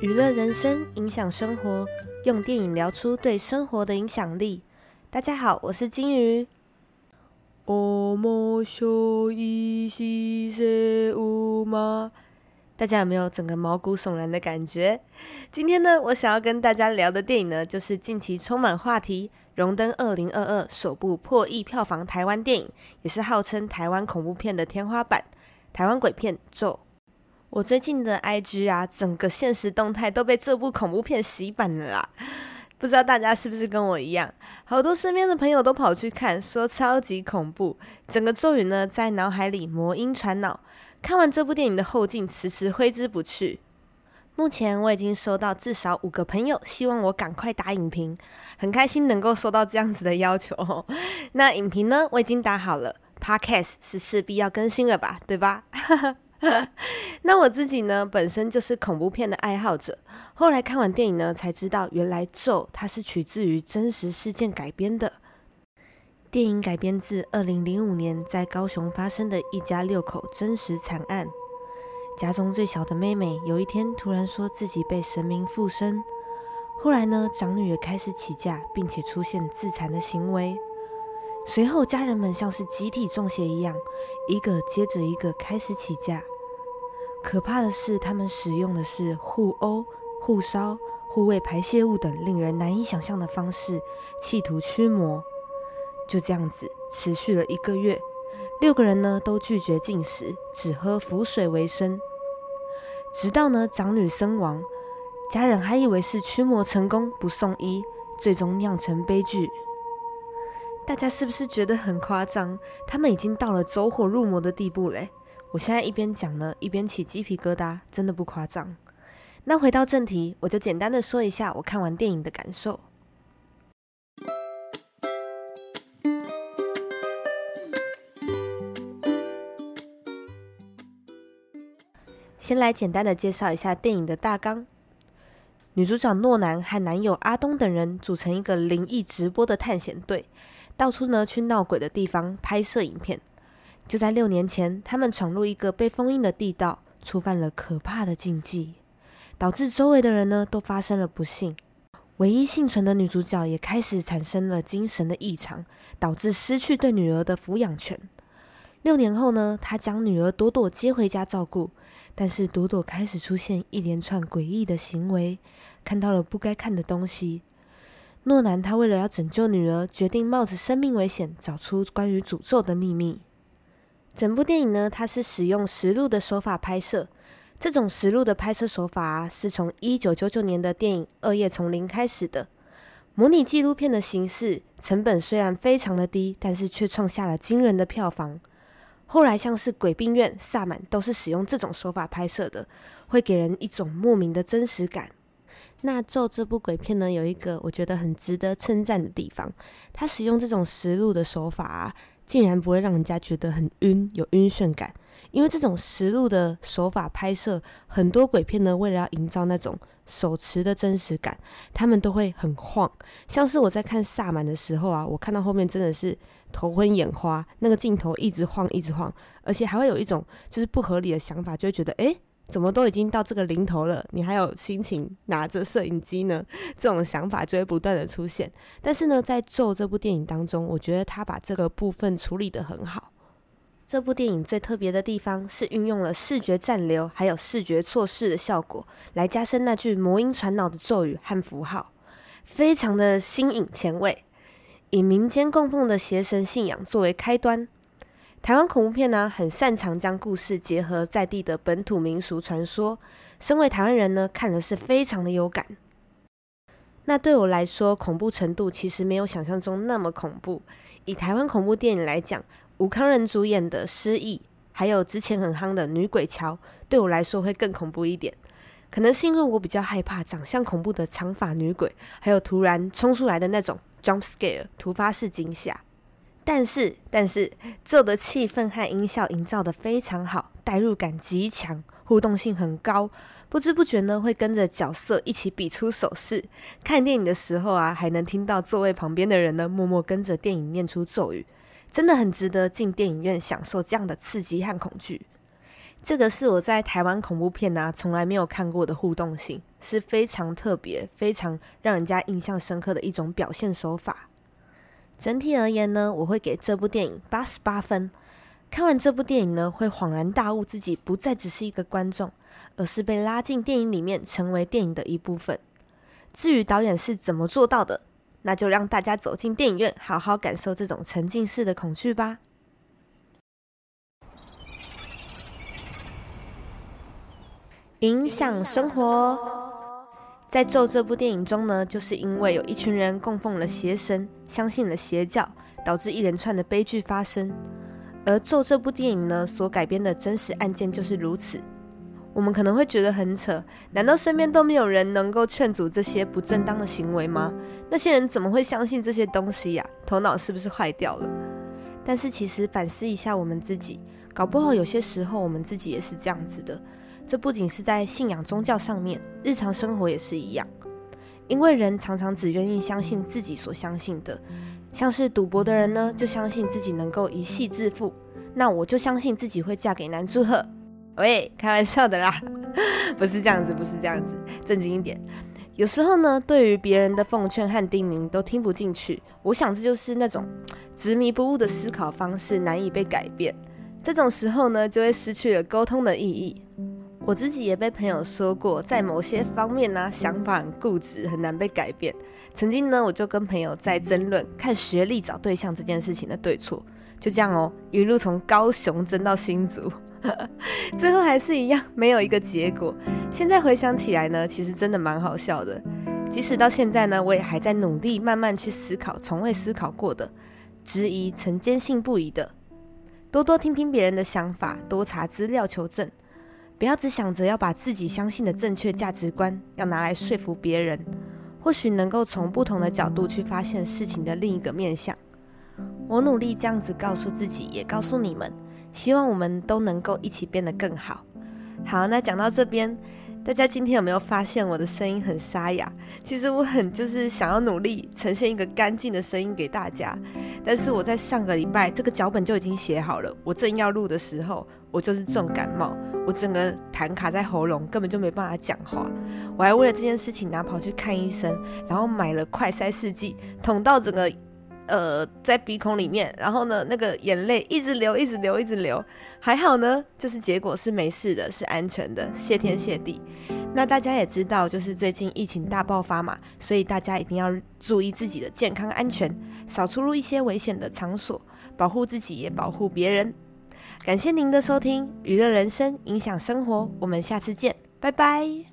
娱乐人生，影响生活，用电影聊出对生活的影响力。大家好，我是金鱼。大家有没有整个毛骨悚然的感觉？今天呢，我想要跟大家聊的电影呢，就是近期充满话题、荣登二零二二首部破亿票房台湾电影，也是号称台湾恐怖片的天花板——台湾鬼片《咒》。我最近的 IG 啊，整个现实动态都被这部恐怖片洗版了啦！不知道大家是不是跟我一样，好多身边的朋友都跑去看，说超级恐怖，整个咒语呢在脑海里魔音传脑。看完这部电影的后劲迟迟挥之不去。目前我已经收到至少五个朋友希望我赶快打影评，很开心能够收到这样子的要求。那影评呢，我已经打好了，Podcast 是势必要更新了吧，对吧？哈 哈 那我自己呢，本身就是恐怖片的爱好者。后来看完电影呢，才知道原来咒它是取自于真实事件改编的。电影改编自二零零五年在高雄发生的一家六口真实惨案。家中最小的妹妹有一天突然说自己被神明附身，后来呢，长女也开始起价，并且出现自残的行为。随后，家人们像是集体中邪一样，一个接着一个开始起价。可怕的是，他们使用的是互殴、互烧、互喂排泄物等令人难以想象的方式，企图驱魔。就这样子持续了一个月，六个人呢都拒绝进食，只喝符水为生。直到呢长女身亡，家人还以为是驱魔成功，不送医，最终酿成悲剧。大家是不是觉得很夸张？他们已经到了走火入魔的地步嘞！我现在一边讲呢，一边起鸡皮疙瘩，真的不夸张。那回到正题，我就简单的说一下我看完电影的感受。先来简单的介绍一下电影的大纲。女主角诺南和男友阿东等人组成一个灵异直播的探险队。到处呢去闹鬼的地方拍摄影片。就在六年前，他们闯入一个被封印的地道，触犯了可怕的禁忌，导致周围的人呢都发生了不幸。唯一幸存的女主角也开始产生了精神的异常，导致失去对女儿的抚养权。六年后呢，她将女儿朵朵接回家照顾，但是朵朵开始出现一连串诡异的行为，看到了不该看的东西。诺南他为了要拯救女儿，决定冒着生命危险找出关于诅咒的秘密。整部电影呢，它是使用实录的手法拍摄。这种实录的拍摄手法啊，是从一九九九年的电影《恶夜丛林》开始的，模拟纪录片的形式。成本虽然非常的低，但是却创下了惊人的票房。后来像是《鬼病院》《萨满》都是使用这种手法拍摄的，会给人一种莫名的真实感。那咒这部鬼片呢，有一个我觉得很值得称赞的地方，它使用这种实录的手法啊，竟然不会让人家觉得很晕，有晕眩感。因为这种实录的手法拍摄，很多鬼片呢，为了要营造那种手持的真实感，他们都会很晃。像是我在看萨满的时候啊，我看到后面真的是头昏眼花，那个镜头一直晃，一直晃，而且还会有一种就是不合理的想法，就会觉得哎。怎么都已经到这个临头了，你还有心情拿着摄影机呢？这种想法就会不断的出现。但是呢，在《咒》这部电影当中，我觉得他把这个部分处理的很好。这部电影最特别的地方是运用了视觉暂留，还有视觉错视的效果，来加深那句魔音传脑的咒语和符号，非常的新颖前卫，以民间供奉的邪神信仰作为开端。台湾恐怖片呢，很擅长将故事结合在地的本土民俗传说。身为台湾人呢，看的是非常的有感。那对我来说，恐怖程度其实没有想象中那么恐怖。以台湾恐怖电影来讲，吴康仁主演的《失忆》，还有之前很夯的《女鬼桥》，对我来说会更恐怖一点。可能是因为我比较害怕长相恐怖的长发女鬼，还有突然冲出来的那种 jump scare 突发式惊吓。但是，但是，做的气氛和音效营造的非常好，代入感极强，互动性很高，不知不觉呢会跟着角色一起比出手势。看电影的时候啊，还能听到座位旁边的人呢默默跟着电影念出咒语，真的很值得进电影院享受这样的刺激和恐惧。这个是我在台湾恐怖片啊从来没有看过的互动性，是非常特别、非常让人家印象深刻的一种表现手法。整体而言呢，我会给这部电影八十八分。看完这部电影呢，会恍然大悟，自己不再只是一个观众，而是被拉进电影里面，成为电影的一部分。至于导演是怎么做到的，那就让大家走进电影院，好好感受这种沉浸式的恐惧吧。影响生活，在《咒》这部电影中呢，就是因为有一群人供奉了邪神，相信了邪教，导致一连串的悲剧发生。而《咒》这部电影呢，所改编的真实案件就是如此。我们可能会觉得很扯，难道身边都没有人能够劝阻这些不正当的行为吗？那些人怎么会相信这些东西呀？头脑是不是坏掉了？但是其实反思一下我们自己，搞不好有些时候我们自己也是这样子的。这不仅是在信仰宗教上面，日常生活也是一样。因为人常常只愿意相信自己所相信的。像是赌博的人呢，就相信自己能够一夕致富。那我就相信自己会嫁给男祝贺。喂，开玩笑的啦，不是这样子，不是这样子，正经一点。有时候呢，对于别人的奉劝和叮咛都听不进去。我想这就是那种执迷不悟的思考方式难以被改变。这种时候呢，就会失去了沟通的意义。我自己也被朋友说过，在某些方面呢，想法很固执，很难被改变。曾经呢，我就跟朋友在争论看学历找对象这件事情的对错，就这样哦，一路从高雄争到新竹，最后还是一样，没有一个结果。现在回想起来呢，其实真的蛮好笑的。即使到现在呢，我也还在努力慢慢去思考从未思考过的，质疑曾坚信不疑的，多多听听别人的想法，多查资料求证。不要只想着要把自己相信的正确价值观要拿来说服别人，或许能够从不同的角度去发现事情的另一个面相。我努力这样子告诉自己，也告诉你们，希望我们都能够一起变得更好。好，那讲到这边。大家今天有没有发现我的声音很沙哑？其实我很就是想要努力呈现一个干净的声音给大家，但是我在上个礼拜这个脚本就已经写好了，我正要录的时候，我就是重感冒，我整个痰卡在喉咙，根本就没办法讲话。我还为了这件事情，拿跑去看医生，然后买了快塞试剂，捅到整个。呃，在鼻孔里面，然后呢，那个眼泪一直流，一直流，一直流，还好呢，就是结果是没事的，是安全的，谢天谢地。那大家也知道，就是最近疫情大爆发嘛，所以大家一定要注意自己的健康安全，少出入一些危险的场所，保护自己也保护别人。感谢您的收听，娱乐人生，影响生活，我们下次见，拜拜。